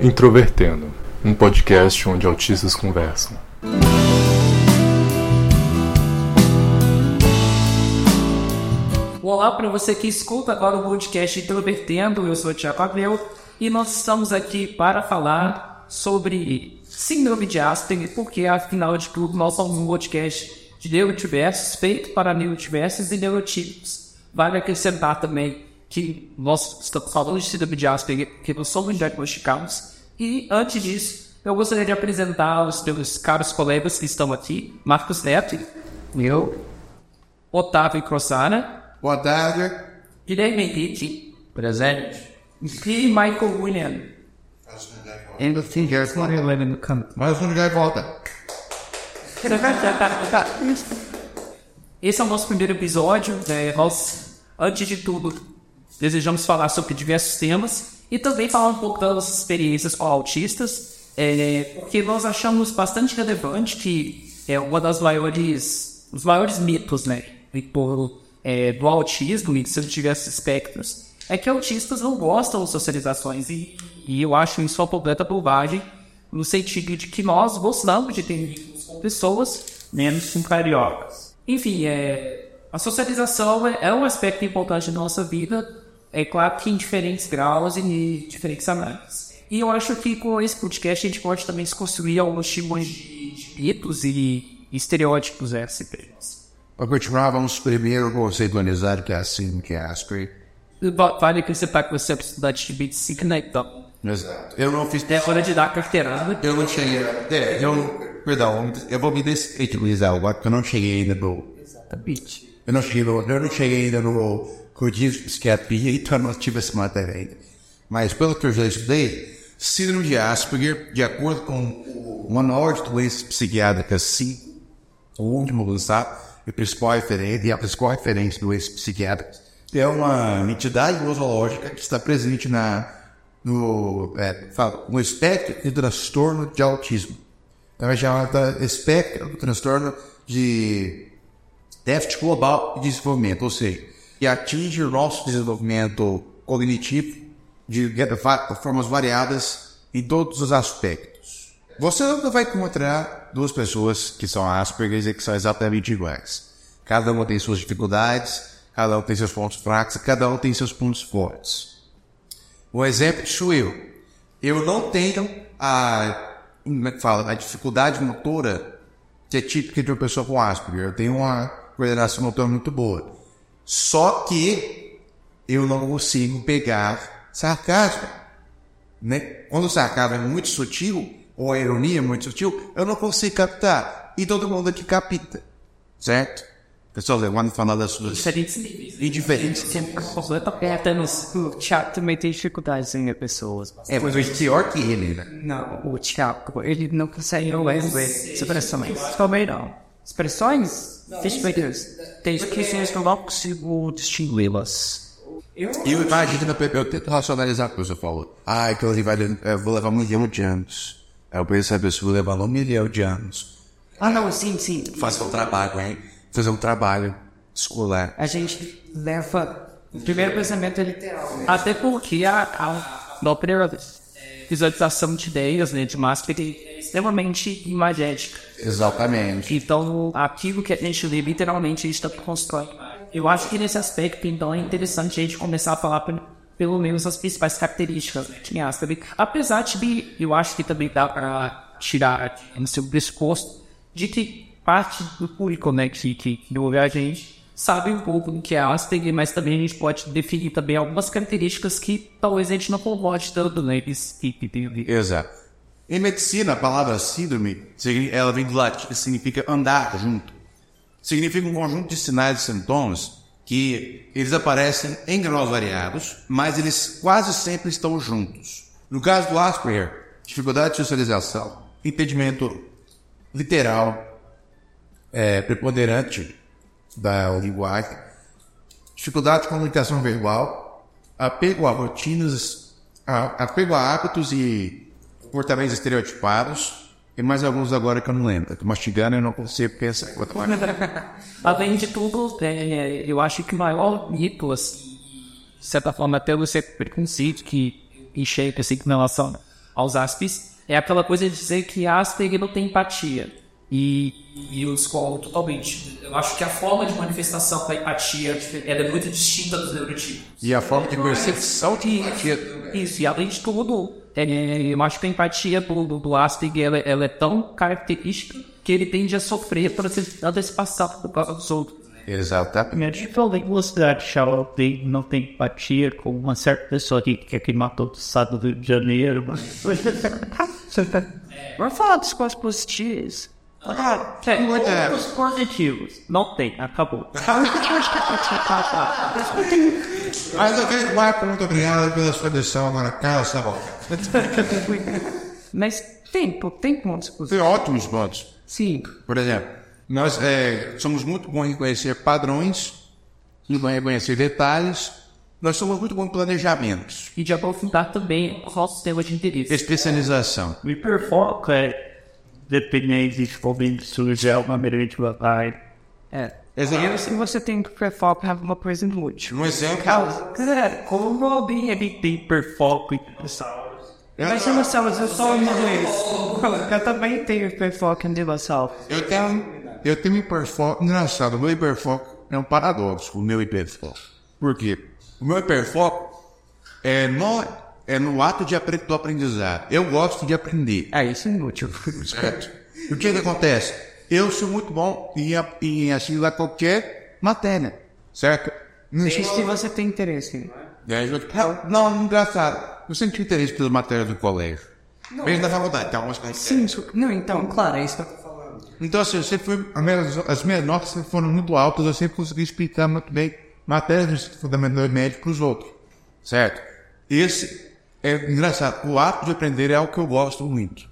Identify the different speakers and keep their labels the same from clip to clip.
Speaker 1: Introvertendo, um podcast onde autistas conversam.
Speaker 2: Olá para você que escuta agora o podcast Introvertendo, eu sou o Tiago Abreu e nós estamos aqui para falar sobre síndrome de Asperger, porque afinal de tudo nós somos um podcast de neurodiversos feito para neurodiversos e neurotípicos. Vale acrescentar também que nós estamos falando de síndrome de Asperger porque nós somos diagnosticados e antes disso eu gostaria de apresentar os meus caros colegas que estão aqui, Marcos Neto, eu, Otávio Crossara,
Speaker 3: Boa tarde.
Speaker 2: Guilherme Henrique, presente. E Michael William. Ainda sim, já estou no campo.
Speaker 3: Mais um lugar e volta.
Speaker 2: Esse é o nosso primeiro episódio. Né? Nós, antes de tudo, desejamos falar sobre diversos temas e também falar um pouco das nossas experiências com autistas, é, porque nós achamos bastante relevante que é uma das maiores, os maiores mitos, né, por, é, do autismo e de seus diversos espectros, é que autistas não gostam de socializações e, e eu acho isso uma completa bobagem no sentido de que nós gostamos de ter vínculos com pessoas menos com cariocas. Enfim, é, a socialização é, é um aspecto importante da nossa vida, é claro que em diferentes graus e em diferentes análises. E eu acho que com esse podcast a gente pode também se construir alguns tipos de mitos e estereótipos né, SCPs.
Speaker 3: Para continuar, vamos primeiro conceitualizar que é assim que é Asperger.
Speaker 2: Vale acrescentar que você é estudante de medicina, então.
Speaker 3: Exato. Eu não fiz.
Speaker 2: É hora de dar carteirada.
Speaker 3: Eu não cheguei. É, eu. Perdão, eu vou me descritualizar agora, porque eu não cheguei ainda no.
Speaker 2: Exatamente.
Speaker 3: Eu não cheguei, no, eu não cheguei ainda no rodízio de psiquiatria, então eu não tive essa matéria ainda. Mas pelo que eu já estudei, síndrome de Asperger, de acordo com o Manual de Doenças Psiquiátricas, sim, o último lançado, e principal referência, e a principal referência de doenças psiquiátricas, é uma entidade nosológica que está presente na, no, é, fala, no espectro de transtorno de autismo. Também chamada espectro do transtorno de déficit global de desenvolvimento, ou seja, que atinge o nosso desenvolvimento cognitivo de formas variadas em todos os aspectos. Você nunca vai encontrar duas pessoas que são Asperger e que são exatamente iguais. Cada uma tem suas dificuldades, cada um tem seus pontos fracos, cada um tem seus pontos fortes. Um exemplo sou eu. Eu não tenho a, como é que fala, a dificuldade motora que é típica de uma pessoa com Asperger. Eu tenho uma coordenação motora muito boa. Só que eu não consigo pegar sarcasmo. Né? Quando o sarcasmo é muito sutil, ou a ironia é muito sutil, eu não consigo captar. E todo mundo aqui capta. Certo? Pessoal, quando falar das suas.
Speaker 2: Diferentes níveis.
Speaker 3: Em diferentes.
Speaker 2: Até no o Thiago também tem dificuldades em pessoas.
Speaker 3: É, mas é pior que ele, né?
Speaker 2: Não, o Thiago, ele não consegue ler expressões. Também não. Expressões? Deixa Tem expressões que eu não consigo distingui-las.
Speaker 3: E eu imagino, eu tento racionalizar o que você falou. Ah, aquilo ali vai, eu vou levar um milhão de anos. Aí eu penso, a pessoa vai levar um milhão de anos.
Speaker 2: Ah, não, sim, sim.
Speaker 3: Fazer um trabalho, hein? Fazer um trabalho escolar.
Speaker 2: A gente leva. O primeiro pensamento é literal. Né? Até porque a, a própria visualização de ideias, né, de marketing é extremamente imagética.
Speaker 3: Exatamente.
Speaker 2: Então, aquilo que a gente lê, literalmente, a gente está construindo. Eu acho que nesse aspecto, então, é interessante a gente começar a falar pelo menos as principais características né, de Asperger. Apesar de, eu acho que também dá para tirar no seu pressuposto de que parte do público, né, que, que, que ouve a gente, sabe um pouco do que é Asperger, mas também a gente pode definir também algumas características que talvez a gente não concorde tanto, né,
Speaker 3: Exato. Em medicina, a palavra síndrome, ela vem do latim, significa andar junto. Significa um conjunto de sinais e sintomas que eles aparecem em graus variados, mas eles quase sempre estão juntos. No caso do Asperger, dificuldade de socialização, impedimento literal, é, preponderante da linguagem, dificuldade de comunicação verbal, apego a rotinas, a, apego a hábitos e comportamentos estereotipados, E mais alguns agora que eu não lembro. Que mastigando eu não consigo pensar.
Speaker 2: Além de tudo, é, eu acho que o maior mito, assim, de certa forma, até você preconceito que enxerga assim com relação aos Aspis, é aquela coisa de dizer que Asperger não tem empatia. E, e eu discordo totalmente. Eu acho que a forma de manifestação da empatia é muito distinta dos neurotipos.
Speaker 3: E a forma de percepção de empatia.
Speaker 2: Isso, e além de tudo, é, eu acho que a empatia do, do, do Asperger ela, ela é tão característica que ele tende a sofrer por essa antecipação por causa dos outros.
Speaker 3: Exatamente.
Speaker 4: Minha falei você Charles tem, não tem empatia com uma certa pessoa que, que, que matou o estado do Rio de Janeiro. Mas... Vamos falar dos coisas positivas. Ah, é,
Speaker 3: É.
Speaker 4: pontos positivos. Não tem, acabou.
Speaker 3: Mas ok, Marco, muito obrigado pela sua lição. Agora, cala essa boca.
Speaker 2: Mas tem, tem pontos positivos.
Speaker 3: Tem ótimos pontos.
Speaker 2: Sim.
Speaker 3: Por exemplo, nós é, somos muito bons em reconhecer padrões, em reconhecer detalhes. Nós somos muito bons em planejamentos,
Speaker 2: E de aprofundar também o nosso sistema de interesse.
Speaker 3: especialização.
Speaker 4: O hiperfoco é dependente de como surge uma meramente vai.
Speaker 2: É.
Speaker 3: Exemplo,
Speaker 2: Se você tem hiperfoco, é alguma coisa inútil.
Speaker 3: um exemplo.
Speaker 4: Cara, como alguém ele tem hiperfoco em dinossauros?
Speaker 2: Mas dinossauros, eu sou uma vez. Eu também tenho hiperfoco em dinossauros.
Speaker 3: Eu tenho, eu tenho hiperfoco. Engraçado, o meu hiperfoco é um paradoxo, o meu hiperfoco. Por quê? O meu hiperfoco é no, é no ato de apre- do aprendizado. Eu gosto de aprender.
Speaker 2: É, isso é inútil.
Speaker 3: Certo? O que que acontece? Eu sou muito bom em, em assimilar qualquer matéria. Certo? Não sei
Speaker 2: Se você tem interesse.
Speaker 3: E aí, eu- Não, engraçado. Eu sempre tive interesse pelas matérias do colégio. Mesmo da faculdade, então, mas
Speaker 2: Sim, isso- não, então, claro, é isso que eu tô falando.
Speaker 3: Então, assim, eu sempre fui, as, minhas, as minhas notas sempre foram muito altas, eu sempre consegui explicar muito bem matérias do ensino fundamental e médio para os outros. Certo? Esse é engraçado. O ato de aprender é algo que eu gosto muito.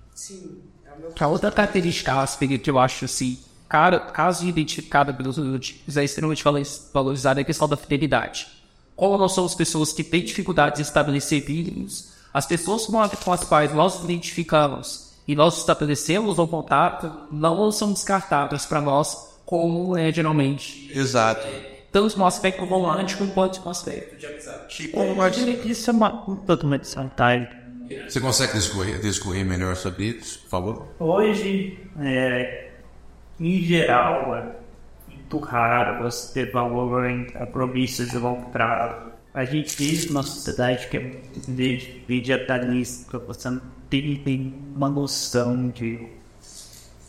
Speaker 2: A outra característica Asperger que eu acho assim, cara, caso identificada pelos neurotipos, é extremamente valo- valorizada é a questão da fidelidade. Como nós somos pessoas que têm dificuldades em estabelecer vínculos, as pessoas com as com as quais nós nos identificamos e nós estabelecemos um contato não são descartadas para nós como é geralmente.
Speaker 3: Exato.
Speaker 2: Tanto no aspecto romântico quanto no aspecto de amizade.
Speaker 4: Isso é uma totalmente vantagem.
Speaker 3: Você consegue discorrer, discorrer melhor sobre isso, por favor?
Speaker 4: Hoje, é, em geral, é muito raro você ter valor em promessas de longo prazo. A gente vive numa sociedade que é muito imediatalista, você não tem, tem uma noção de,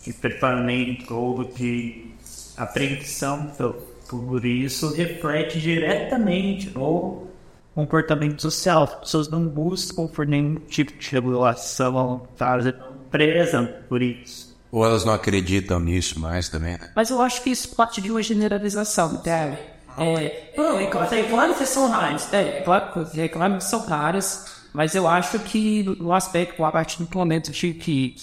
Speaker 4: de preparamento ou de apreensão por, por isso reflete diretamente no comportamento social. As pessoas não buscam por nenhum tipo de regulação, sabe? prezam por isso.
Speaker 3: Ou elas não acreditam nisso mais também, né?
Speaker 2: Mas eu acho que isso parte de uma generalização, entende? É, é é que são raras, é, claro, é que são raras, mas eu acho que no aspecto, a partir do momento de que,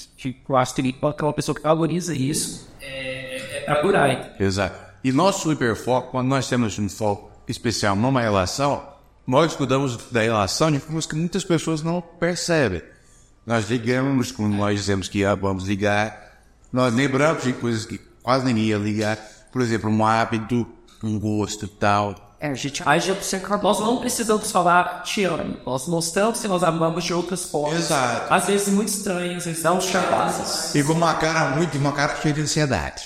Speaker 2: eu acho que aquela pessoa que valoriza isso, é, é por aí.
Speaker 3: Exato. E nosso hiperfoco, quando nós temos um foco especial numa relação, nós cuidamos da relação de formas que muitas pessoas não percebem. Nós ligamos quando nós dizemos que ah, vamos ligar, nós lembramos de coisas que quase nem ia ligar, por exemplo, um hábito, um gosto e tal.
Speaker 2: É, a gente age observando. Nós não precisamos falar te amo. Nós mostramos que nós amamos de outras formas.
Speaker 3: Exato.
Speaker 2: Às vezes muito estranhas, às vezes não chamadas.
Speaker 3: E com uma cara muito, uma cara cheia de ansiedade.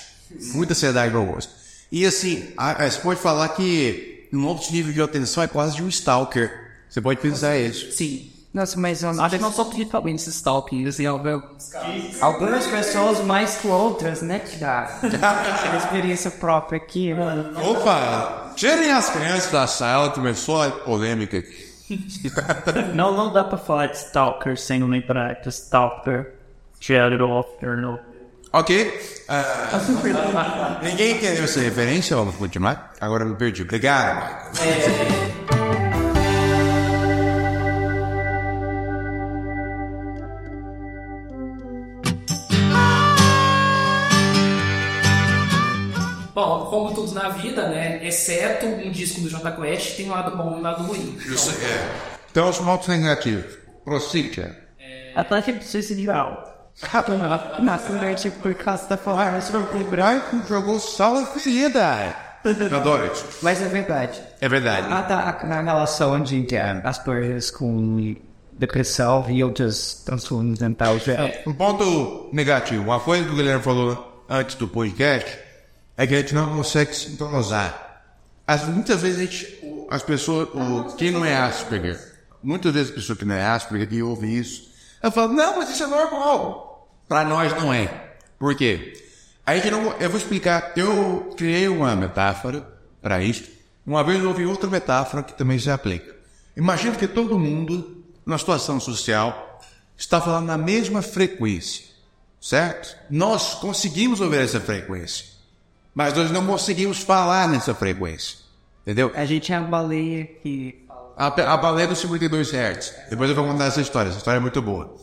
Speaker 3: Muita ansiedade no rosto. E assim, a- a- você pode falar que um outro nível de atenção é quase de um stalker. Você pode pensar isso.
Speaker 2: Sim. Nossa, mas eu acho que não são principalmente esses stalkers e alguns Algumas pessoas mais que outras, né, Tiago? Aquela experiência própria aqui, mano.
Speaker 3: Opa! Tirem as crianças da sala, começou a polêmica aqui.
Speaker 4: Não, não dá pra falar de Stalker sem lembrar que Stalker Shadow of Eternal.
Speaker 3: Ok. ah, ninguém entendeu essa referência? Vamos continuar? Agora eu me perdi. Obrigado, Michael.
Speaker 2: Bom, como tudo na vida, né, exceto um disco do Jota Quest, tem um lado bom e um lado ruim.
Speaker 3: Isso é. Então, os pontos negativos. Prossiga.
Speaker 4: A taxa de
Speaker 3: Na frente por causa da forra, o branco jogou só a ferida. Adoro isso.
Speaker 5: Mas é verdade.
Speaker 3: É verdade.
Speaker 5: A, a, na relação de eh, as pessoas com depressão e outros transtornos mentais. É,
Speaker 3: Um ponto negativo. Uma coisa que o Guilherme falou antes do podcast é que a gente não consegue se sintonizar. As, muitas vezes a gente, as pessoas, o, quem não é Asperger, muitas vezes a pessoa que não é Asperger que ouve isso, ela fala, não, mas isso é normal. Para nós não é. Por quê? A gente não, eu vou explicar. Eu criei uma metáfora para isso. Uma vez eu ouvi outra metáfora que também se aplica. Imagina que todo mundo, na situação social, está falando na mesma frequência, certo? Nós conseguimos ouvir essa frequência, mas nós não conseguimos falar nessa frequência, entendeu?
Speaker 5: a gente é a baleia que.
Speaker 3: A, a baleia dos 52 Hz. Depois eu vou contar essa história, essa história é muito boa.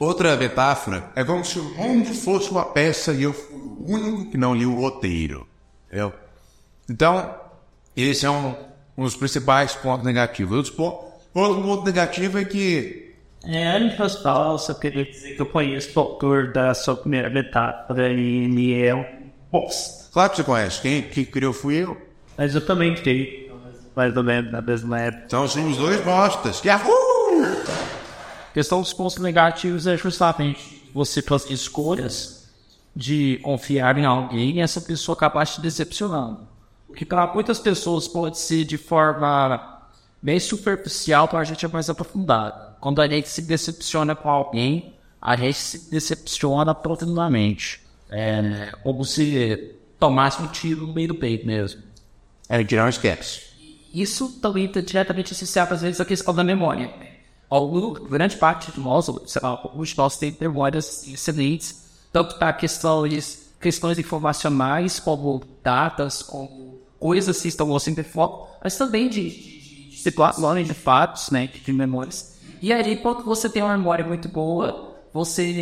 Speaker 3: Outra metáfora é como se o mundo fosse uma peça e eu fui o único que não li o roteiro, entendeu? Então, esse é um, um dos principais pontos negativos. Outro ponto, outro ponto negativo é que
Speaker 4: É, antes de falar, eu só queria dizer que eu conheço o autor da sua primeira metáfora e ele é um bosta.
Speaker 3: Claro que você conhece. Quem, quem criou fui eu.
Speaker 4: Mas eu também tenho, mais ou menos na mesma época.
Speaker 3: Então somos dois bostas. Yahoo!
Speaker 2: A questão dos pontos negativos é justamente você fazer escolhas de confiar em alguém e essa pessoa acabar te decepcionando. O que para muitas pessoas pode ser de forma bem superficial, para a gente é mais aprofundado. Quando a gente se decepciona com alguém, a gente se decepciona profundamente. É como se tomasse um tiro no meio do peito mesmo.
Speaker 3: É, gente não esquece.
Speaker 2: Isso também está diretamente associado, às vezes, à questão da memória. Algum, grande parte de nós, de nós têm memórias excelentes, tanto para questões, questões informacionais, como datas, como coisas que estão sempre foco, mas também de, de, de situações, de fatos, né, de memórias. E aí, quando você tem uma memória muito boa, você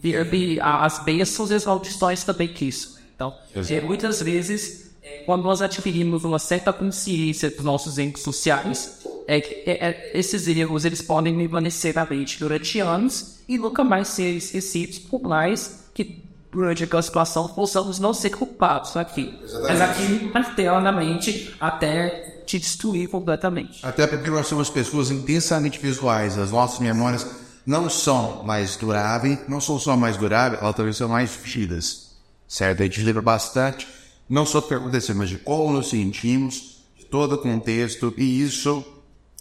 Speaker 2: vê as bênçãos e as maldições também que isso. Então, é, muitas vezes quando nós adquirimos uma certa consciência dos nossos erros sociais, é, que- é, é, esses erros eles podem permanecer na mente durante anos e nunca mais ser esquecidos, por mais que durante aquela situação possamos não ser culpados aqui. Mas aqui martela na mente até te destruir completamente.
Speaker 3: Até porque nós somos pessoas intensamente visuais. As nossas memórias não são mais duráveis, não são só mais duráveis, elas também são mais vívidas. Certo? A gente lembra bastante, não só do que aconteceu, mas de como nos sentimos, de todo o contexto, e isso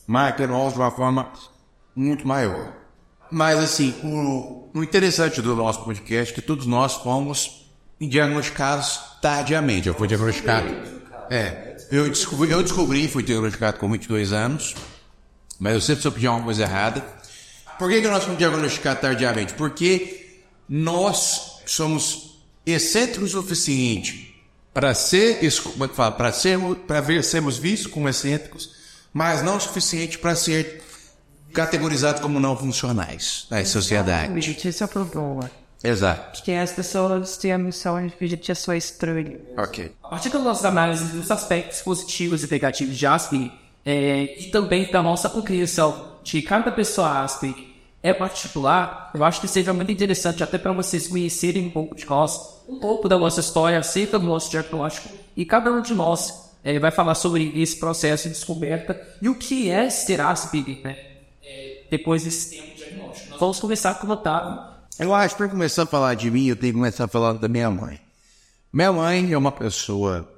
Speaker 3: marca nós de uma forma muito maior. Mas, assim, o, o interessante do nosso podcast é que todos nós fomos diagnosticados tardiamente. Eu fui diagnosticado. É, eu descobri, eu descobri fui diagnosticado com 22 anos, mas eu sempre soube de alguma coisa errada. Por que, que nós fomos diagnosticados tardiamente? Porque nós somos excêntricos o suficiente para ser, como é que fala? Para sermos, para sermos vistos como excêntricos, mas não o suficiente para ser categorizados como não funcionais na sociedade.
Speaker 5: Esse é o problema.
Speaker 3: Exato.
Speaker 5: Porque as pessoas têm a missão de que a gente é só estranho.
Speaker 3: Ok.
Speaker 2: A partir da nossa análise dos aspectos positivos e negativos de Aspen, é, e também da nossa compreensão de cada pessoa Aspen é particular, eu acho que seja muito interessante até para vocês conhecerem um pouco de nós, um pouco da nossa história, acerca do nosso diagnóstico, e cada um de nós é, vai falar sobre esse processo de descoberta e o que é ser Aspen, né? É, depois desse tempo diagnóstico. Nós vamos começar com o Otávio.
Speaker 3: Eu acho que para começar a falar de mim, eu tenho que começar falando da minha mãe. Minha mãe é uma pessoa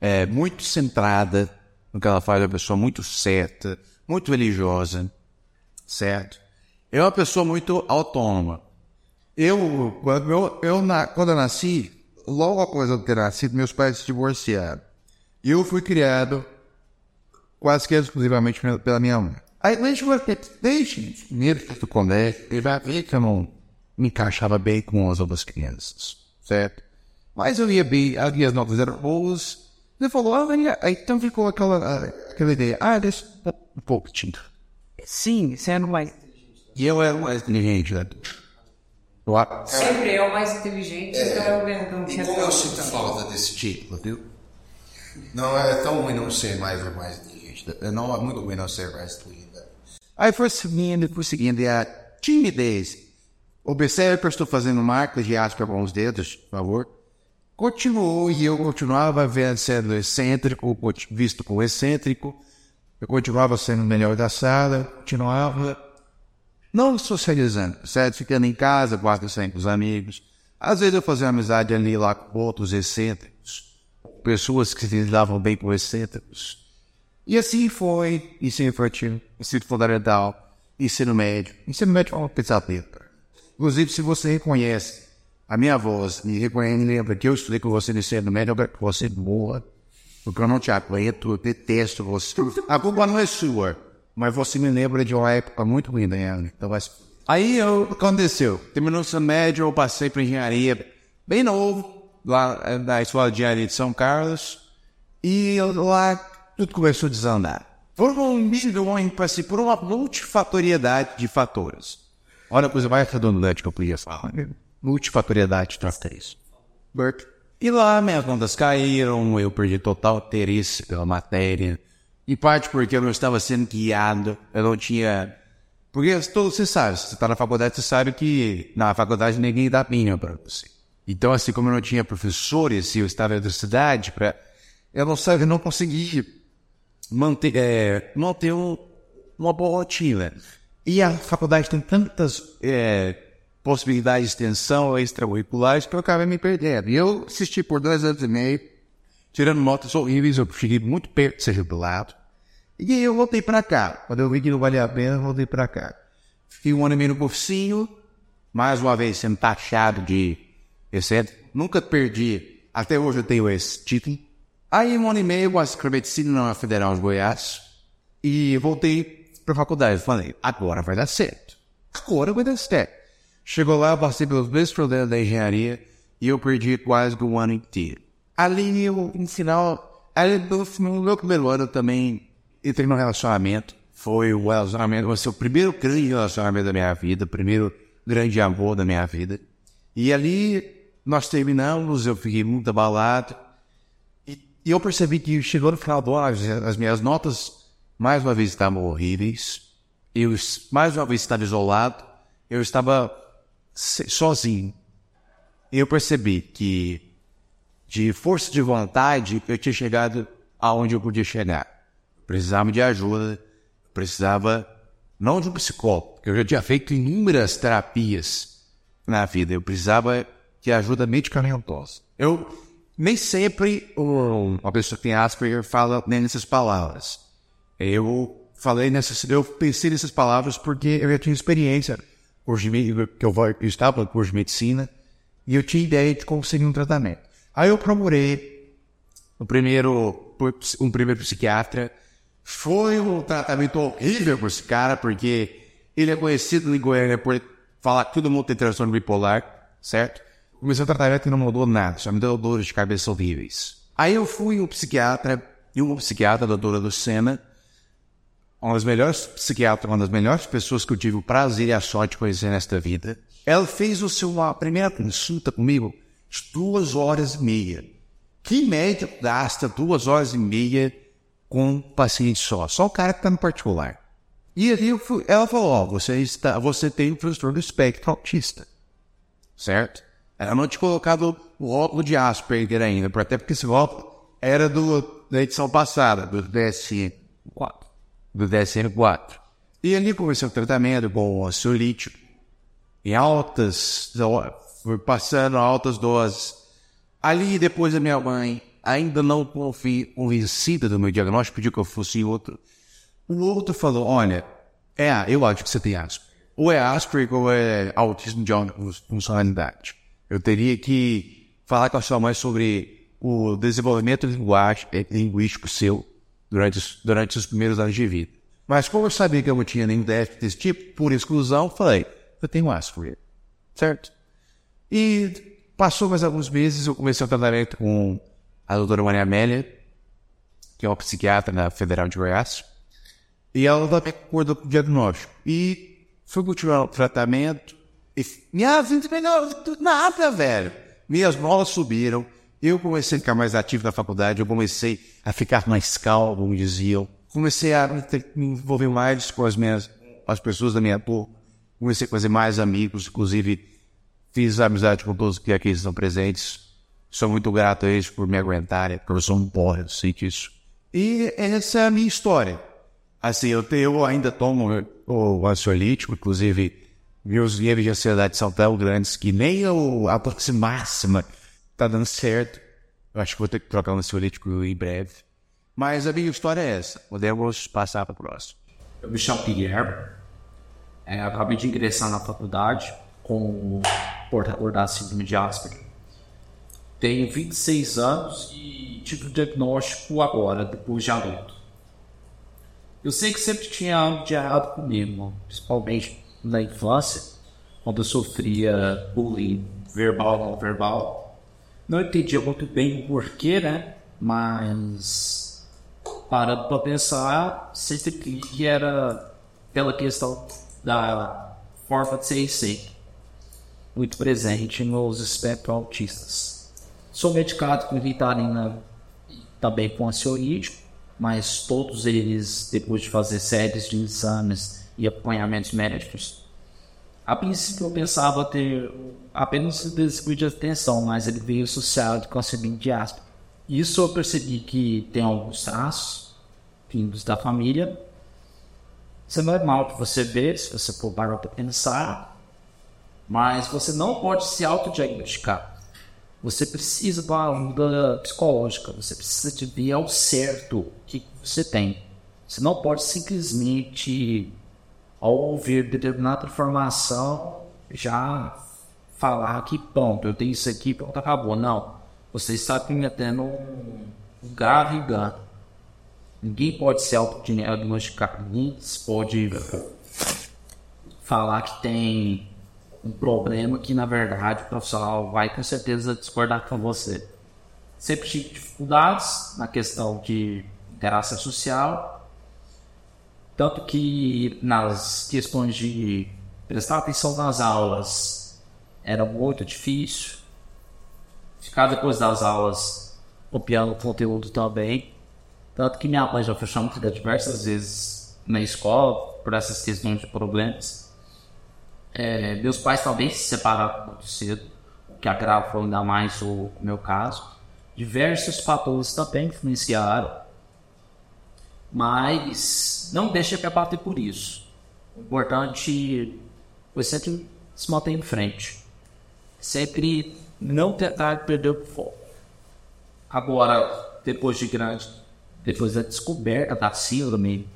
Speaker 3: é, muito centrada no que ela faz, é uma pessoa muito certa, muito religiosa, certo? É uma pessoa muito autônoma. Eu, quando eu, eu na- quando eu nasci, logo após eu ter nascido, meus pais se divorciaram. E eu fui criado quase que exclusivamente pela- minha mãe. Aí, desde o desde o primeiro do colégio, ele vai ver que eu não me encaixava bem com as outras crianças, certo? Mas eu ia bem, ali as notas eram boas. Ele falou, ah, aí, aí então ficou aquela, aquela ideia, ah, deixa um pouco tinta.
Speaker 5: Sim, você não vai.
Speaker 3: E eu era o mais inteligente, né? Eu,
Speaker 5: Sempre é o mais inteligente, então eu não tinha
Speaker 3: Como eu sinto falta desse título, viu? Não é tão ruim não ser mais mais inteligente. Não é muito ruim não ser mais inteligente. Aí foi seguindo, foi seguindo, e a timidez Observe que eu estou fazendo marcas de aspa com os dedos, por favor. Continuou e eu continuava sendo excêntrico, visto como excêntrico. Eu continuava sendo o melhor da sala, continuava não socializando, certo? Ficando em casa, quase sempre com os amigos. Às vezes eu fazia amizade ali lá com outros excêntricos, pessoas que se lidavam bem com excêntricos. E assim foi, ensino infantil, ensino fundamental, ensino médio. Ensino médio é uma pesadelo. Inclusive, se você reconhece a minha voz, me reconhece, lembra que eu estudei com você no ensino médio, eu que você morra, porque eu não te aguento, eu detesto você. A culpa não é sua. Mas você me lembra de uma época muito ruim da minha Então, mas... Aí eu, aconteceu. Terminou o ensino médio, eu passei para engenharia bem novo, lá na escola de São Carlos. E lá tudo começou a desandar. Por um milhão, passei por uma multifatoriedade de fatores. Olha a coisa mais redundante que eu podia falar. Multifatoriedade de isso. Burp. E lá minhas contas caíram, eu perdi total interesse pela matéria. Em parte porque eu não estava sendo guiado, eu não tinha. Porque você sabe, se você está na faculdade, você sabe que na faculdade ninguém dá pinha para você. Então, assim como eu não tinha professores e eu estava na cidade, pra, eu não sabia, não conseguia manter, é, manter um, uma boa rotina. E a faculdade tem tantas é, possibilidades de extensão extracurriculares que eu acabei me perdendo. E eu assisti por dois anos e meio, tirando notas horríveis, eu cheguei muito perto de ser jubilado. E aí eu voltei para cá. Quando eu vi que não valia a pena, eu voltei para cá. Fiquei um ano e meio no cursinho, mais uma vez sendo taxado de excêntrico. Nunca perdi, até hoje eu tenho esse título. Aí um ano e meio eu escrevi medicina na Federal de Goiás e voltei para a faculdade. Falei, agora vai dar certo. Agora vai dar certo. Chegou lá, eu passei pelos mesmos problemas da engenharia e eu perdi quase um ano inteiro. Ali, eu, no final, ali, no meu primeiro ano também entrei num relacionamento. Foi o relacionamento, vai ser o primeiro grande relacionamento da minha vida, o primeiro grande amor da minha vida. E ali nós terminamos, eu fiquei muito abalado. E, eu percebi que chegou no final do ano, as, as minhas notas mais uma vez estavam horríveis. Eu mais uma vez estava isolado. Eu estava sozinho. Eu percebi que de força de vontade eu tinha chegado aonde eu podia chegar precisava de ajuda, precisava não de um psicólogo, porque eu já tinha feito inúmeras terapias na vida, eu precisava de ajuda medicamentosa. Eu nem sempre uma pessoa que tem Asperger fala nessas palavras. Eu falei nessas, eu pensei nessas palavras porque eu já tinha experiência, que eu, estava no curso de medicina e eu tinha ideia de seria um tratamento. Aí eu procurei o primeiro, um primeiro psiquiatra foi um tratamento horrível para esse cara, porque ele é conhecido em Goiânia por falar que todo mundo tem transtorno bipolar, certo? Comecei o tratamento e não mudou nada, só me deu dores de cabeça horríveis. Aí eu fui um psiquiatra, e uma psiquiatra, a doutora Lucena, uma das melhores psiquiatras, uma das melhores pessoas que eu tive o prazer e a sorte de conhecer nesta vida. Ela fez o seu, a primeira consulta comigo de duas horas e meia. Que média gasta duas horas e meia com um paciente só, só o cara que está no particular. E ali fui, ela falou, oh, você, está, você tem o transtorno do espectro autista, certo? Ela não tinha colocado o rótulo de Asperger ainda, até porque esse rótulo era do, da edição passada, do DSM-4. Do DSM-4. E ali comecei o tratamento com ansiolítico, em altas, foi passando altas doses. Ali, depois a minha mãe ainda não convencida do meu diagnóstico, pediu que eu fosse outro. O outro falou, olha, é, eu acho que você tem Asperger. Ou é Asperger ou é autismo de funcionalidade. Eu teria que falar com a sua mãe sobre o desenvolvimento linguístico seu durante, durante os primeiros anos de vida. Mas como eu sabia que eu não tinha nenhum déficit desse tipo, por exclusão, falei, eu tenho Asperger, certo? E passou mais alguns meses, eu comecei o tratamento com a doutora Maria Amélia, que é uma psiquiatra na Federal de Goiás, e ela também concordou com o diagnóstico. E foi continuar o tratamento, minha vida melhorou nada, velho. Minhas bolas subiram, eu comecei a ficar mais ativo na faculdade, eu comecei a ficar mais calmo, como diziam. Comecei a me envolver mais com as minhas, as pessoas da minha turma. comecei a fazer mais amigos, inclusive fiz amizade com todos que aqui estão presentes. Sou muito grato a eles por me aguentarem, porque eu sou um porra, eu sei disso. E essa é a minha história. Assim, eu, tenho, eu ainda tomo o ansiolítico, inclusive meus níveis de ansiedade são tão grandes que nem o, a dose máxima tá dando certo. Eu acho que vou ter que trocar um ansiolítico em breve. Mas a minha história é essa. Podemos passar para o próximo.
Speaker 6: Eu me chamo Guilherme. É, acabei de ingressar na faculdade com portador da síndrome de Asperger. Tenho 26 anos e tive o diagnóstico agora, depois de adulto. Eu sei que sempre tinha algo de errado comigo, principalmente na infância, quando eu sofria bullying verbal não verbal. Não entendia muito bem o porquê, né? Mas parando para pensar, sempre que era pela questão da forma de ser e ser muito presente nos espectros autistas. Sou medicado com Ritalina também com ansiolítico, mas todos eles, depois de fazer séries de exames e acompanhamentos médicos, a princípio eu pensava ter apenas um desvio de atenção, mas ele veio associado com a de Asperger. Isso eu percebi que tem alguns traços vindos da família. Isso é normal que você vê, se você for para pensar, mas você não pode se autodiagnosticar. Você precisa de uma ajuda psicológica, você precisa de ver ao certo o que você tem. Você não pode simplesmente, ao ouvir determinada informação, já falar que pronto, eu tenho isso aqui, pronto, acabou. Não. Você está cometendo um engano. Ninguém pode se autodiagnosticar, ninguém pode falar que tem um problema que na verdade o profissional vai com certeza discordar com você. Sempre tive dificuldades na questão de interação social, tanto que nas questões de prestar atenção nas aulas era muito difícil. Ficar depois das aulas copiando o conteúdo também. Tanto que minha mãe já fechou muito diversas vezes na escola por essas questões de problemas. É, meus pais talvez se separaram muito cedo, o que agravou ainda mais o meu caso. Diversos fatores também influenciaram, mas não deixe de abater por isso. O importante foi sempre se manter em frente, sempre não tentar perder o foco. Agora, depois de grande, depois da descoberta da síndrome,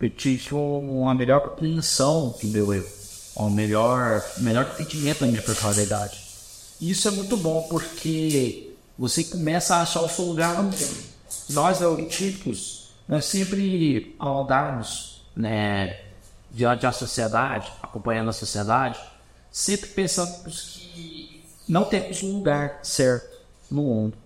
Speaker 6: eu tive uma melhor compreensão do meu erro o melhor, melhor entendimento da minha personalidade. Isso é muito bom porque você começa a achar o seu lugar no mundo. Nós, neurotípicos, nós sempre, ao andarmos né, diante da sociedade, acompanhando a sociedade, sempre pensamos que não temos um lugar certo no mundo.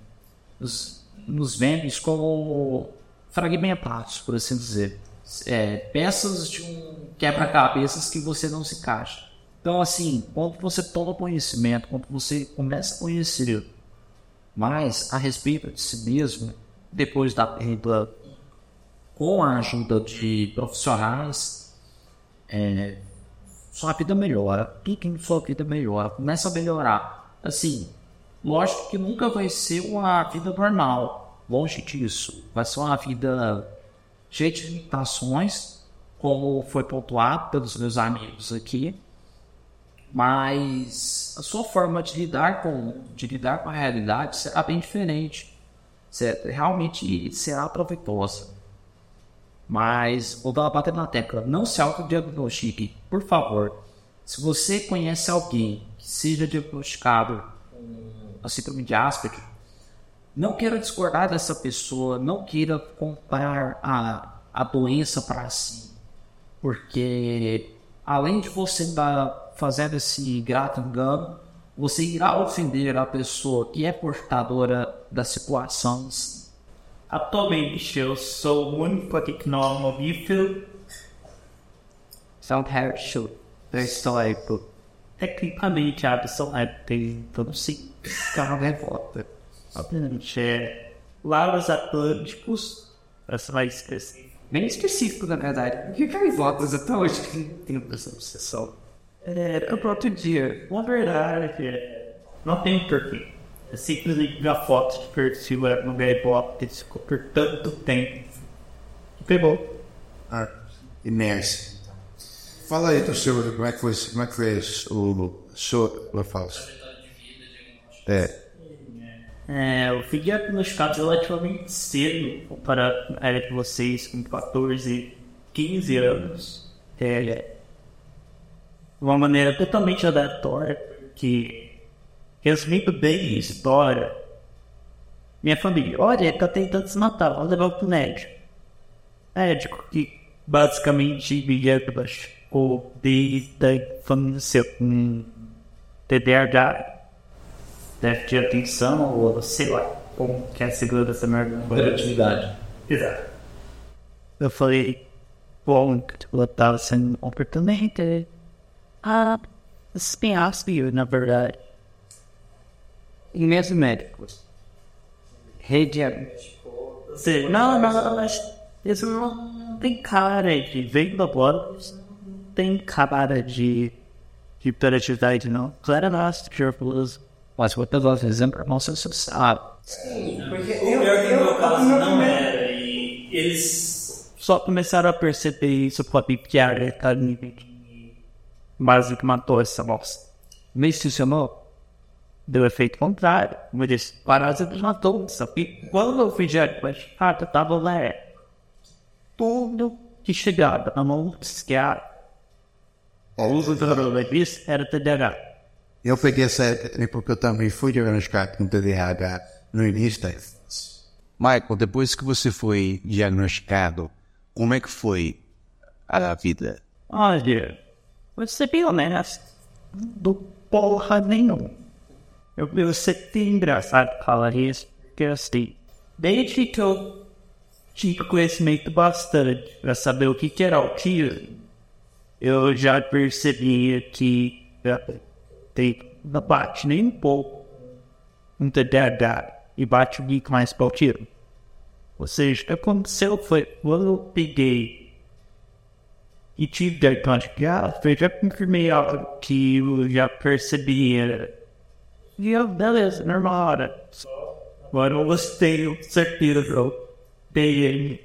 Speaker 6: Nos, nos vemos como fragmentados, por assim dizer é, peças de um quebra-cabeças que você não se encaixa. Então, assim, quando você toma conhecimento, quando você começa a conhecer mais a respeito de si mesmo, depois da perda, com a ajuda de profissionais, é, sua vida melhora, tudo em sua vida melhora, começa a melhorar. Assim, lógico que nunca vai ser uma vida normal, longe disso, vai ser uma vida cheio de limitações, como foi pontuado pelos meus amigos aqui, mas a sua forma de lidar com, de lidar com a realidade será bem diferente. Certo? Realmente será proveitosa. Mas vou dar uma batida na tecla. Não se autodiagnostique, por favor. Se você conhece alguém que seja diagnosticado com a síndrome de Asperger, não queira discordar dessa pessoa, não queira comprar a, a doença para si. Porque além de você estar fazendo esse grato engano, você irá ofender a pessoa que é portadora das situações.
Speaker 4: Atualmente eu sou o único aqui que não é mamífero.
Speaker 5: São Herschel, histórico.
Speaker 4: Tecnicamente a pessoa é tem todo sim. Carro é volta obviamente, é lavas atlânticos, para ser mais específico.
Speaker 5: Bem específico, na verdade. Por que caivotas até hoje tem essa obsessão?
Speaker 4: É, pro outro dia. Na verdade, é, não tem porquê. É simplesmente a foto de perfil é, no Gaibop, que ficou por tanto tempo. Pegou.
Speaker 3: Ah, inércia. Fala aí, torcedor, como é que foi, como é que foi o show, eu falo. É.
Speaker 4: É, eu fui diagnosticado relativamente cedo comparado com vocês com 14, 15 anos. É, de uma maneira totalmente aleatória, que resumindo bem história, minha família, olha, tá tentando se matar, vamos levar pro médico. Médico que basicamente me diagnosticou desde a infância com TDAH, déficit de atenção, ou sei lá, como que é segura essa merda.
Speaker 5: Hiperatividade.
Speaker 4: Exato. Eu falei, bom, eu tava sendo oportunamente ah, espinhaço, na verdade.
Speaker 5: E mesmo médicos. Rede
Speaker 4: Sim, não, não, mas isso não tem cara de vendo agora, não tem cara de de hiperatividade, não. Claro, nós, pure
Speaker 5: Mas dar um exemplo para você sabe.
Speaker 4: Sim, porque eu, eu, eu, caso não era, e eles só começaram a perceber isso com a piada, mas o que matou essa moça.
Speaker 5: Me chamou.
Speaker 4: Deu efeito contrário. Me disse, parásito matou. Só que quando eu fui diagnosticado, eu tava lá. Tudo que chegava na mão do psiquiatra. O uso do Robert era TDAH.
Speaker 3: Eu peguei essa época porque eu também fui diagnosticado com TDAH no início da Michael, depois que você foi diagnosticado, como é que foi a vida?
Speaker 4: Olha, Vou ser bem honesto. Do porra nenhuma. Eu, eu sei engraçado falar isso, porque assim, desde que eu tive conhecimento bastante para saber o que, que era autismo, eu já percebia que tem, não bate nem um pouco um TDAH e bate um pouco mais para o autismo. Ou seja, aconteceu foi quando eu peguei e tive diagnóstico. Eu já confirmei algo que eu já percebia. E eu, beleza, normal. Né? Agora eu tenho certeza que eu tenho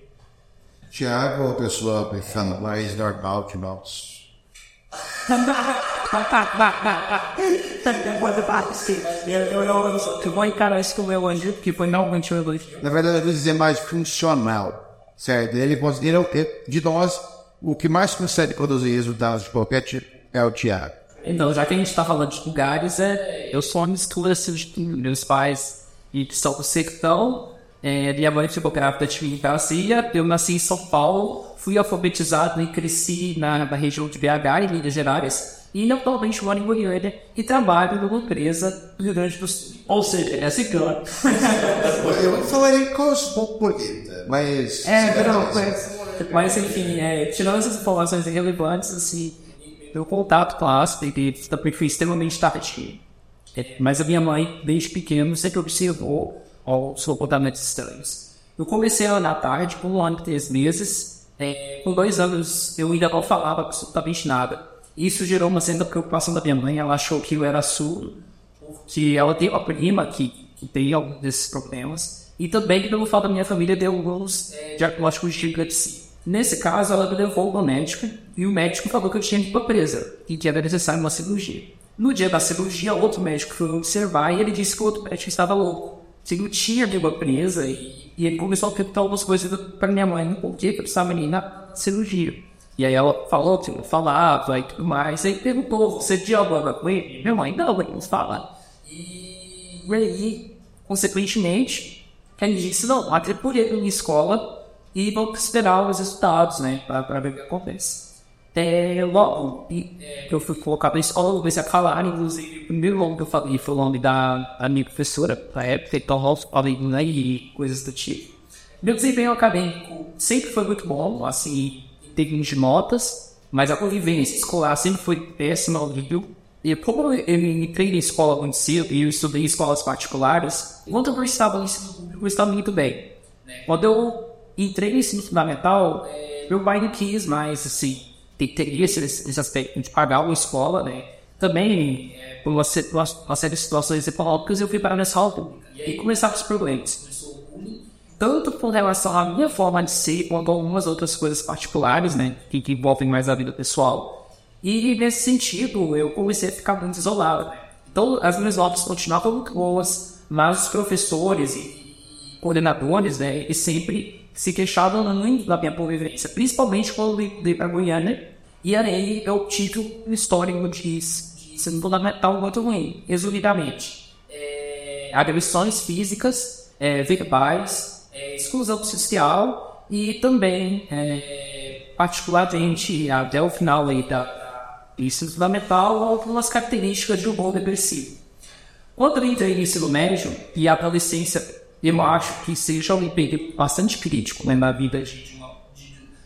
Speaker 3: Tiago, a pessoa pensando mais normal que nós.
Speaker 2: Tu vai encarar isso com o meu anjo, que foi não
Speaker 3: Na verdade, eu dizer mais funcional, certo? Ele considera de nós o que mais consegue produzir resultados de qualquer tipo é o Tiago.
Speaker 2: Então, já que a gente está falando de lugares, é, eu sou uma mistura assim, de meus pais e são do sertão. É, minha mãe ficou grávida de mim em Brasília. Eu nasci em São Paulo, fui alfabetizado e cresci na, na região de BH, em Minas Gerais. E atualmente moro em Goiânia e trabalho numa empresa do Rio Grande do Sul. Ou seja, é cigano.
Speaker 3: eu falarei pouco mas.
Speaker 2: É, não, mas. Mas enfim, é, tirando essas informações irrelevantes, assim, meu contato com a Asperger também foi extremamente tardio. É, mas a minha mãe, desde pequeno, sempre observou os comportamentos estranhos. Eu comecei a andar tarde, por um ano e três meses. É, com dois anos, eu ainda não falava absolutamente nada. Isso gerou uma certa preocupação da minha mãe. Ela achou que eu era surdo, porque ela tem uma prima que, que tem alguns desses problemas. E também que, pelo fato da minha família, deu alguns é, diagnósticos de epilepsia. Nesse caso, ela me levou ao médico e o médico falou que eu tinha língua presa e que era necessário uma cirurgia. No dia da cirurgia, outro médico foi observar e ele disse que o outro médico estava louco. Se não tinha língua presa e, e ele começou a perguntar algumas coisas para minha mãe, por que eu precisava ir na cirurgia. E aí ela falou que não falava e tudo mais. Aí perguntou, você dialogava com ele? Minha mãe, não, ele não fala. E aí, consequentemente, ele disse, não, por ele na escola e vamos esperar os resultados, né, para ver o que acontece. É, logo que eu fui colocado na escola, eu comecei a falar, inclusive, o primeiro nome que eu falei foi o nome da, da minha professora, da época, então falei, né, e coisas do tipo. Meu desempenho acadêmico sempre foi muito bom, assim, em termos de notas, mas a convivência escolar sempre foi péssima, horrível. E como eu entrei na escola muito cedo e eu estudei em escolas particulares, enquanto eu estava no ensino público, eu estava muito bem. Quando eu entrei no ensino fundamental, meu pai não quis mais, assim, tem, teria esse, esse aspecto de pagar uma escola, né? Também, é, por uma, uma, série de situações econômicas, eu fui para a escola pública. E começaram os problemas. Tanto com relação à minha forma de ser, quanto a algumas outras coisas particulares, né? Que, que envolvem mais a vida pessoal. E nesse sentido, eu comecei a ficar muito isolado. Né? Então, as minhas notas continuavam muito boas, mas os professores e coordenadores, né, eles sempre se queixavam muito da minha convivência, principalmente quando eu dei para Goiânia. E aí eu tive um histórico de, ensino fundamental muito ruim, resumidamente. É, agressões físicas, é, verbais, é, exclusão social e também, é, particularmente, até o final aí da, ensino fundamental, algumas características de humor depressivo. Quando eu entrei no ensino médio e a adolescência, eu acho que seja um período bastante crítico né, na vida de,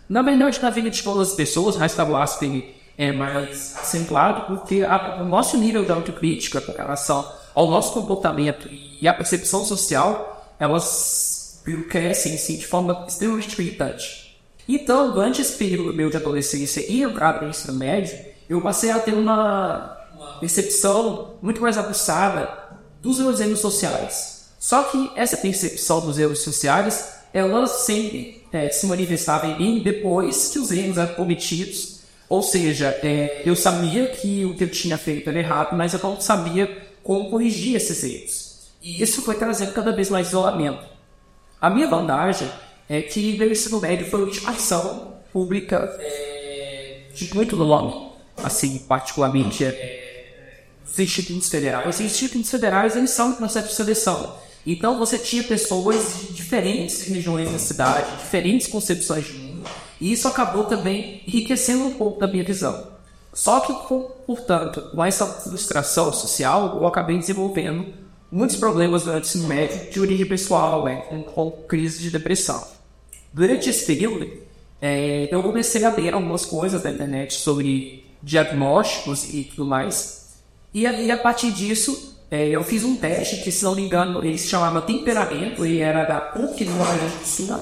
Speaker 2: na verdade, na vida de todas as pessoas, o Aspen é mais acentuado, porque a- o nosso nível de autocrítica com relação ao nosso comportamento e a percepção social, elas crescem assim, de forma extremamente gritante. Então, durante esse período meu de adolescência e entrada no ensino médio, eu passei a ter uma percepção muito mais aguçada dos meus erros sociais. Só que essa percepção dos erros sociais, ela sempre eh, se manifestava em mim depois que os erros eram cometidos. Ou seja, eh, eu sabia que o que eu tinha feito era errado, mas eu não sabia como corrigir esses erros. E isso foi trazendo cada vez mais isolamento. A minha vantagem é que meu ensino médio foi de ação pública é, de muito nome, assim, particularmente é, os institutos federais. Os institutos federais, eles são um processo de seleção. Então, você tinha pessoas de diferentes regiões da cidade, diferentes concepções de mundo, e isso acabou também enriquecendo um pouco da minha visão. Só que, por- portanto, com essa frustração social, eu acabei desenvolvendo muitos problemas durante o ensino médio de origem pessoal, né, com, crise de depressão. Durante esse período, é, eu comecei a ler algumas coisas na internet sobre diagnósticos e tudo mais. E aí, a partir disso, é, eu fiz um teste que, se não me engano, ele se chamava Temperamento e era da PUC no Rio do Sul.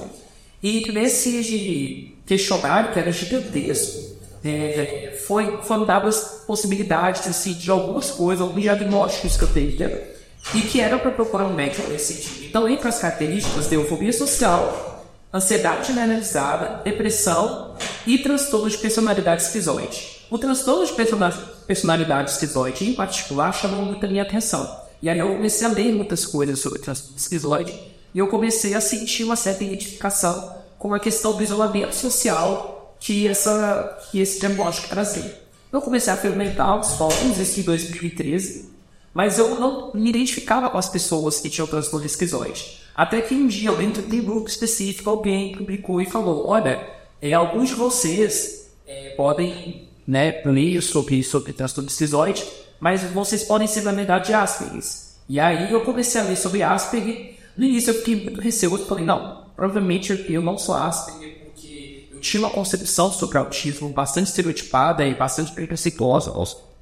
Speaker 2: E nesse questionário, que era gigantesco, é, foi, foram dadas possibilidades assim, de algumas coisas, alguns diagnósticos que eu tenho, entendeu? e que era para procurar um médico nesse sentido. Então, entre as características, deu fobia social, ansiedade generalizada, depressão e transtorno de personalidade esquizoide. O transtorno de persona- personalidade esquizoide, em particular, chamou muito a minha atenção. E aí eu comecei a ler muitas coisas sobre transtorno esquizoide e eu comecei a sentir uma certa identificação com a questão do isolamento social que, essa, que esse diagnóstico trazia. Eu comecei a fermentar os fóruns, isso em 2013, mas eu não me identificava com as pessoas que tinham transtorno esquizoide. Até que um dia, dentro de um grupo específico, alguém publicou e falou: Olha, é, alguns de vocês é, podem né, ler sobre, sobre transtorno esquizoide, mas vocês podem ser, na verdade, Asperger. E aí eu comecei a ler sobre Asperger. No início eu fiquei muito receoso, falei: Não, provavelmente eu não sou Asperger, porque eu tinha uma concepção sobre autismo bastante estereotipada e bastante preconceituosa,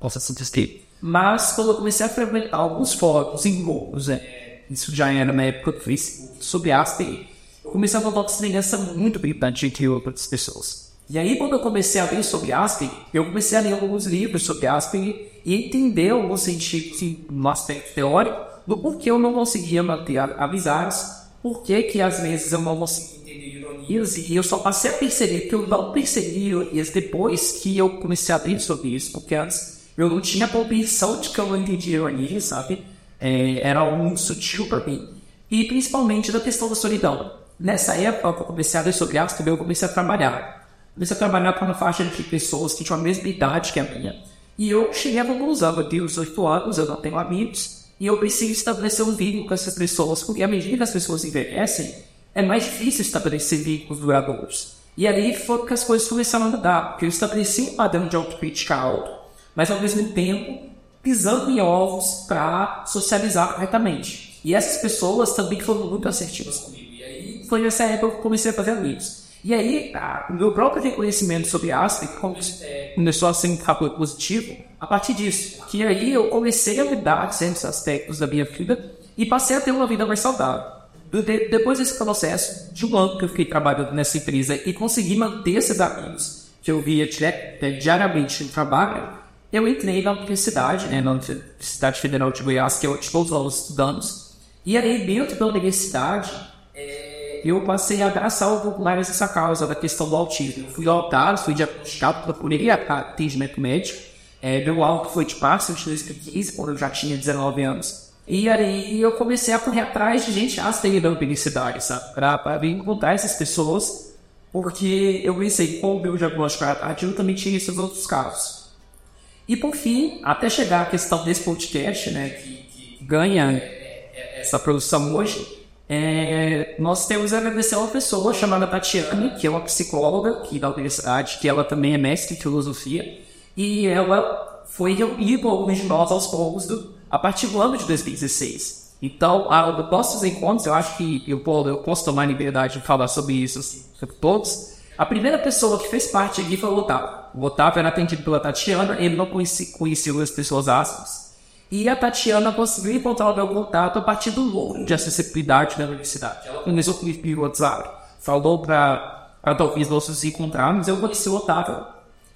Speaker 2: posso assim dizer. Mas quando eu comecei a frequentar alguns fóruns em grupos, é, isso já era na época do Facebook, sobre Asperger, eu comecei a notar uma semelhança muito gritante entre outras pessoas. E aí, quando eu comecei a ler sobre Asperger, eu comecei a ler alguns livros sobre Asperger e entender alguns sentidos no aspecto teórico do porquê eu não conseguia manter a- amizades, por que às vezes eu não conseguia entender ironias e eu só passei a perceber que eu não percebi ironias depois que eu comecei a ler sobre isso, porque antes eu não tinha compreensão de que eu não entendia ironia, sabe? É, era algo muito sutil para mim. E principalmente da questão da solidão. Nessa época eu comecei a ler sobre Asperger, eu comecei a trabalhar. Comecei a trabalhar com uma faixa de pessoas que tinham a mesma idade que a minha. E eu cheguei à conclusão, eu tenho 18 anos, eu não tenho amigos, e eu preciso estabelecer um vínculo com essas pessoas, porque à medida que as pessoas envelhecem, é mais difícil estabelecer vínculos duradouros. E ali foi que as coisas começaram a mudar, porque eu estabeleci um padrão de autocrítica alto, mas ao mesmo tempo pisando em ovos para socializar corretamente. E essas pessoas também foram muito assertivas comigo. E aí foi nessa época que eu comecei a fazer amigos. E aí, o meu próprio reconhecimento sobre é, começou a ser um fator positivo a partir disso. Que aí eu comecei a com certos aspectos da minha vida e passei a ter uma vida mais saudável. De- depois desse processo de um ano que eu fiquei trabalhando nessa empresa e consegui manter esses amigos que eu via diariamente no trabalho, eu entrei na universidade, né, na Universidade Federal de Goiás, que eu estou os alunos estudando, e aí dentro da universidade é, eu passei a abraçar um pouco mais essa causa da questão do autismo. Eu fui adotado, fui diagnosticado, procurei atendimento médico, é, meu alvo foi de março de 2015, quando eu já tinha 19 anos. E aí eu comecei a correr atrás de gente da publicidade, sabe? Pra, pra encontrar essas pessoas, porque eu pensei, com o meu diagnóstico ativo também tinha esses outros casos. E por fim, até chegar à questão desse podcast, né, que, que ganha essa produção hoje, é, nós temos a agradecer uma pessoa chamada Tatiana, que é uma psicóloga aqui da universidade, que ela também é mestre em filosofia, e ela foi alguns de nós aos poucos do, a partir do ano de 2016. Então, a, dos nossos encontros, eu acho que eu, eu posso tomar liberdade de falar sobre isso sobre todos. A primeira pessoa que fez parte aqui foi o Otávio. O Otávio era atendido pela Tatiana, ele não conhecia, conhecia as pessoas aspas. E a Tatiana conseguiu encontrar o meu contato a partir do logo de acessibilidade da universidade. Ela começou com o WhatsApp, falou para talvez nós nos encontrarmos, eu conheci o Otávio.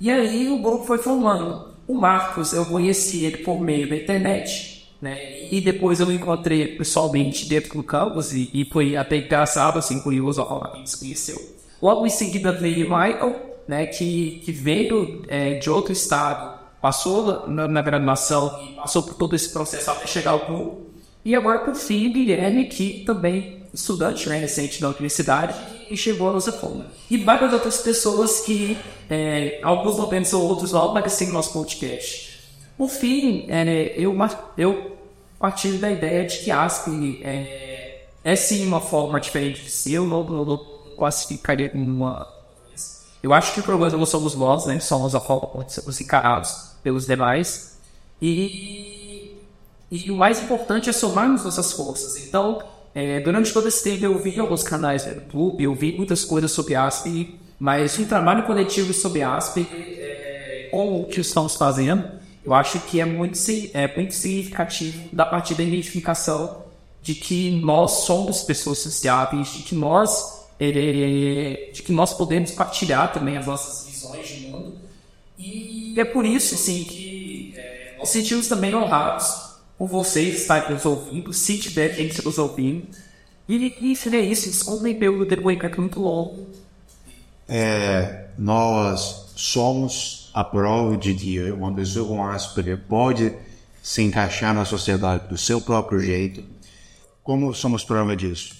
Speaker 2: E aí o grupo foi formando. O Marcos, eu conheci ele por meio da internet, né? E depois eu encontrei pessoalmente dentro do campus e, e foi até engraçado, assim, curioso, ó, nos conheceu. Logo em seguida veio Michael, né, que, que veio é, de outro estado, passou na, na graduação, passou por todo esse processo até chegar ao grupo. E agora, por fim, Guilherme, que também estudante né, recente da universidade e chegou a nossa forma. E várias outras pessoas que, é, alguns não pensam, outros não, mas sim nosso podcast. Por fim, é, eu, eu parti da ideia de que ASP é, é sim uma forma diferente de ser, eu não, não, não classificaria como uma. Eu acho que o problema não somos nós, né? Somos a forma como somos encarados pelos demais. E, e o mais importante é somarmos nossas forças. Então, é, durante todo esse tempo eu vi alguns canais no YouTube, eu vi muitas coisas sobre ASP, mas um trabalho coletivo sobre ASP, é, com o que estamos fazendo, eu acho que é muito, é muito significativo da partir da identificação de que nós somos pessoas sociáveis, de que nós, é, de que nós podemos partilhar também as nossas visões de mundo. E é por isso assim, que é, nós sentimos também honrados por vocês estarem nos ouvindo, se tiver gente nos ouvindo. E, e seria isso, desculpem pelo depoimento muito longo.
Speaker 3: É, nós somos a prova de que uma pessoa com Asperger pode se encaixar na sociedade do seu próprio jeito. Como somos prova disso?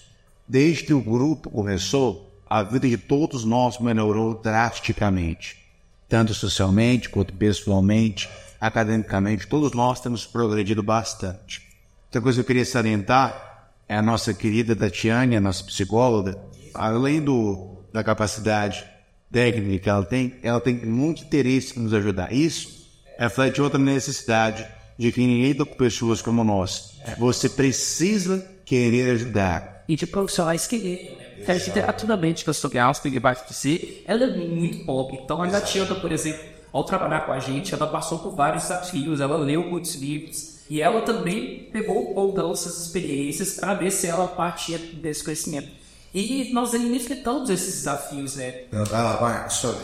Speaker 3: Desde que o grupo começou, a vida de todos nós melhorou drasticamente, tanto socialmente quanto pessoalmente academicamente, todos nós temos progredido bastante. Outra coisa que eu queria salientar é a nossa querida Tatiane, a nossa psicóloga, além do, da capacidade técnica que ela tem, ela tem muito interesse em nos ajudar. Isso reflete outra necessidade de que ninguém com pessoas como nós. Você precisa querer ajudar.
Speaker 2: E de profissionais querer. Literaturamente, que eu sou Gaston e vai ser, ela é muito pobre. Então, a Tatiana, por exemplo, ao trabalhar com a gente, ela passou por vários desafios, ela leu muitos livros e ela também pegou um pouco dessas experiências para ver se ela partia desse conhecimento. E nós enfrentamos esses desafios, né?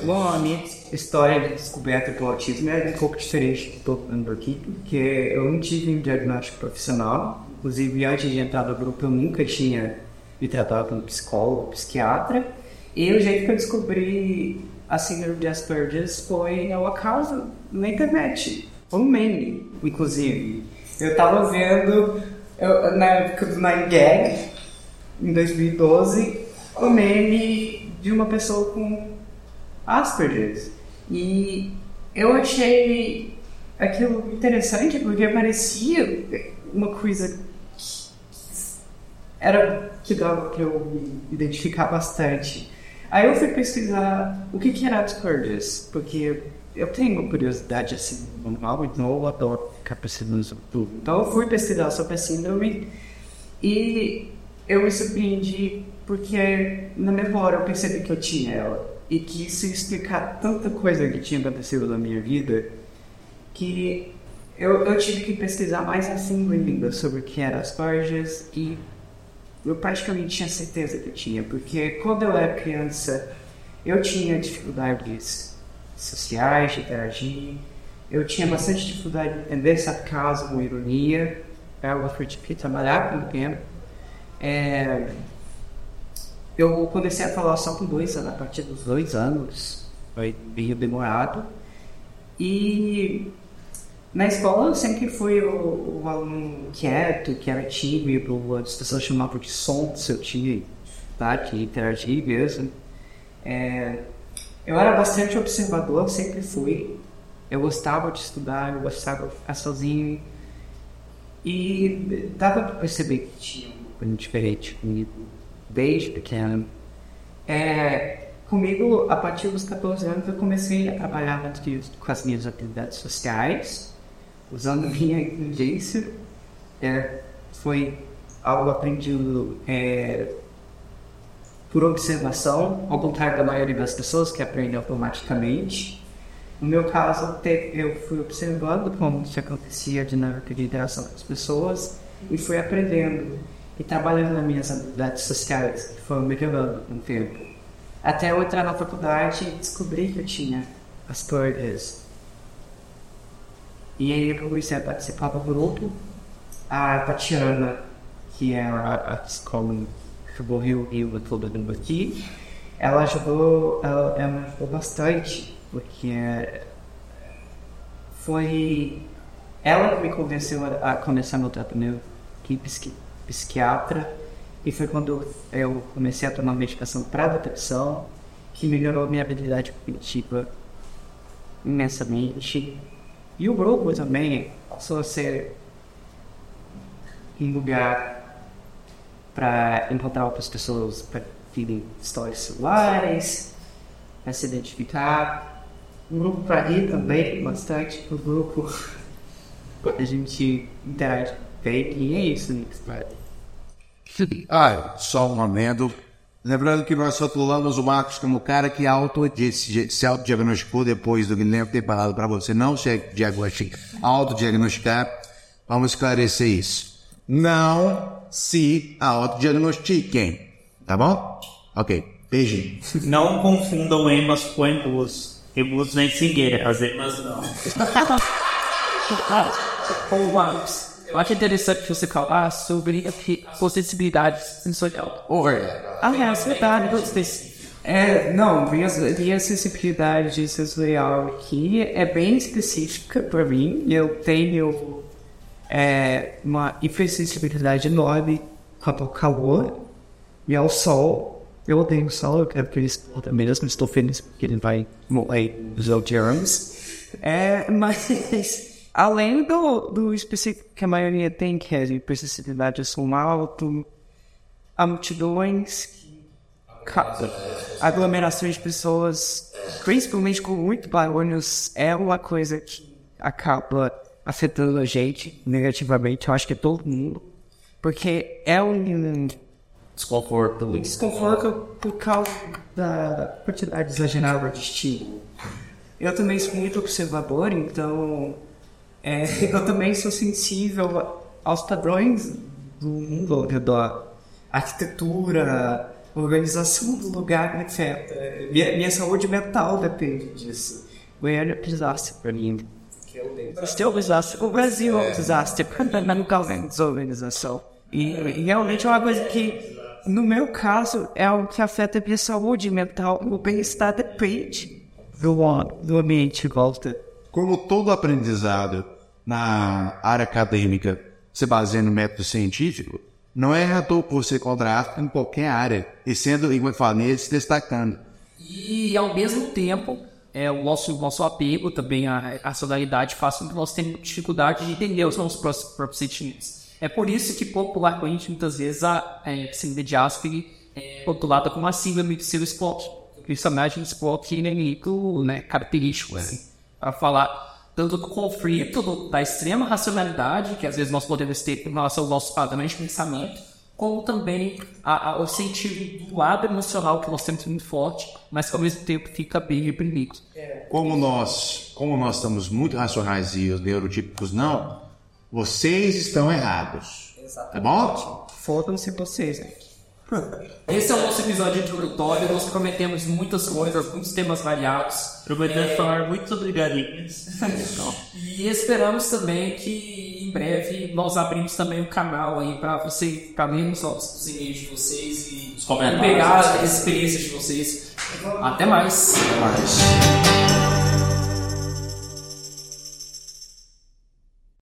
Speaker 5: Bom, a minha história de descoberta do autismo é um pouco diferente do que estou falando aqui, porque eu não tive um diagnóstico profissional. Inclusive, antes de entrar no grupo, eu nunca tinha me tratado como psicólogo, psiquiatra. E o jeito que eu descobri a síndrome de Asperger foi ao acaso na internet. Foi um meme, inclusive. Eu tava vendo, eu, na época do Nine Gag, em 2012, um meme de uma pessoa com Asperger. E eu achei aquilo interessante porque parecia uma coisa era que dava para eu me identificar bastante. Aí eu fui pesquisar o que, que era Asperger's, porque eu tenho curiosidade assim, normal, então eu adoro ficar pesquisando sobre tudo. Então eu fui pesquisar sobre a síndrome e eu me surpreendi porque na memória eu percebi que eu tinha ela e que isso explicar tanta coisa que tinha acontecido na minha vida que eu, eu tive que pesquisar mais assim ainda sobre o que era Asperger's e eu praticamente tinha certeza que tinha, porque quando eu era criança eu tinha dificuldades sociais, de interagir. Eu tinha bastante dificuldade de entender com ironia. Eu gostaria de trabalhar com o tempo. É, eu comecei a falar só com dois anos, a partir dos dois anos. Foi meio demorado. E na escola eu sempre fui o, o aluno quieto, que era tímido, as pessoas chamavam de som, se eu tinha tá, que interagir mesmo. É, eu era bastante observador, sempre fui. Eu gostava de estudar, eu gostava de ficar sozinho. E dava para perceber que tinha uma coisa diferente comigo, desde pequeno. É, comigo, a partir dos 14 anos, eu comecei a trabalhar com as minhas atividades sociais, usando minha inteligência. É, foi algo aprendido é, por observação, ao contrário da maioria das pessoas que aprendem automaticamente. No meu caso, eu fui observando como isso acontecia a dinâmica de interação com as pessoas e fui aprendendo e trabalhando nas minhas habilidades sociais, que foram melhorando com o tempo. Até eu entrar na faculdade e descobri que eu tinha as coisas. E aí eu comecei a participar do grupo. A Tatiana, que é a, a escola acabou Rio Rio todo mundo aqui, ela ajudou, ela, ela me ajudou bastante, porque foi ela que me convenceu a, começar meu tratamento aqui psiqui, psiquiatra e foi quando eu comecei a tomar medicação para depressão que melhorou minha habilidade cognitiva imensamente e o grupo também passou a ser um lugar para encontrar outras pessoas para terem histórias celulares, para se identificar. Um grupo para rir também, bastante. Um grupo a gente interage bem. E é isso, Nix.
Speaker 3: Ah, só um momento. Lembrando que nós rotulamos o Marcos como o cara que auto se autodiagnosticou depois do Guilherme ter falado para você não se diagnosticar, autodiagnosticar. Vamos esclarecer isso. Não se autodiagnostiquem. Tá bom? Ok. Beijinho.
Speaker 4: Não confundam emas com emus. Emus vem sem guerras, emas não.
Speaker 2: Eu acho interessante você falar sobre a possibilidade sensorial.
Speaker 3: Oi.
Speaker 2: Ah, é, é verdade.
Speaker 5: É, não, minha, minha sensibilidade sensorial aqui é bem específica para mim. Eu tenho é, uma hipersensibilidade enorme quanto ao calor e ao sol. Eu odeio o sol, eu quero que ele exploda mesmo, estou feliz porque ele vai morrer dos germs. É, mas além do, do específico que a maioria tem, que é de hipersensibilidade a som alto, há multidões aglomerações de pessoas, principalmente com muito barulhos, é uma coisa que acaba afetando a gente negativamente, eu acho que é todo mundo, porque é um
Speaker 2: desconforto,
Speaker 5: desconforto por causa da quantidade exagerada de estímulo. Eu também sou muito observador, então é, eu também sou sensível aos padrões do mundo ao redor. Arquitetura, organização do lugar me afeta. Minha, minha saúde mental depende disso. Goiânia é desastre para mim. Still desastre. O Brasil é um desastre é desorganização. E, e realmente é uma coisa que, no meu caso, é algo que afeta a minha saúde mental. O bem-estar depende do, do ambiente em volta.
Speaker 3: Como todo aprendizado na área acadêmica se baseia no método científico, não é à toa que você contrasta em qualquer área, e sendo, igual eu falei, se destacando.
Speaker 2: E, ao mesmo tempo, é, o nosso, nosso apego também à racionalidade faz com que nós tenhamos dificuldade de entender os nossos próprios sentimentos. É por isso que popularmente, muitas vezes, a é, síndrome de Asperger é rotulada como a síndrome de Spock. Principalmente um Spock inimigo né, característico, assim, para falar tanto do conflito do, da extrema racionalidade, que às vezes nós podemos ter em relação ao nosso padrão de pensamento, como também a, a, o sentido do lado emocional que nós temos muito forte, mas que ao mesmo tempo fica bem reprimido.
Speaker 3: Como nós, como nós estamos muito racionais e os neurotípicos não, vocês estão errados. Exatamente. Tá bom?
Speaker 5: Fodam-se vocês. Né?
Speaker 2: Esse é o nosso episódio introdutório. Nós prometemos muitas coisas, muitos temas variados.
Speaker 4: Prometemos falar muito sobre galinhas.
Speaker 2: E esperamos também que em breve nós abrimos também um canal aí para você ficar lendo os e-mails de vocês e
Speaker 6: comentários.
Speaker 2: pegar as experiências de vocês. Até mais.
Speaker 3: Mas...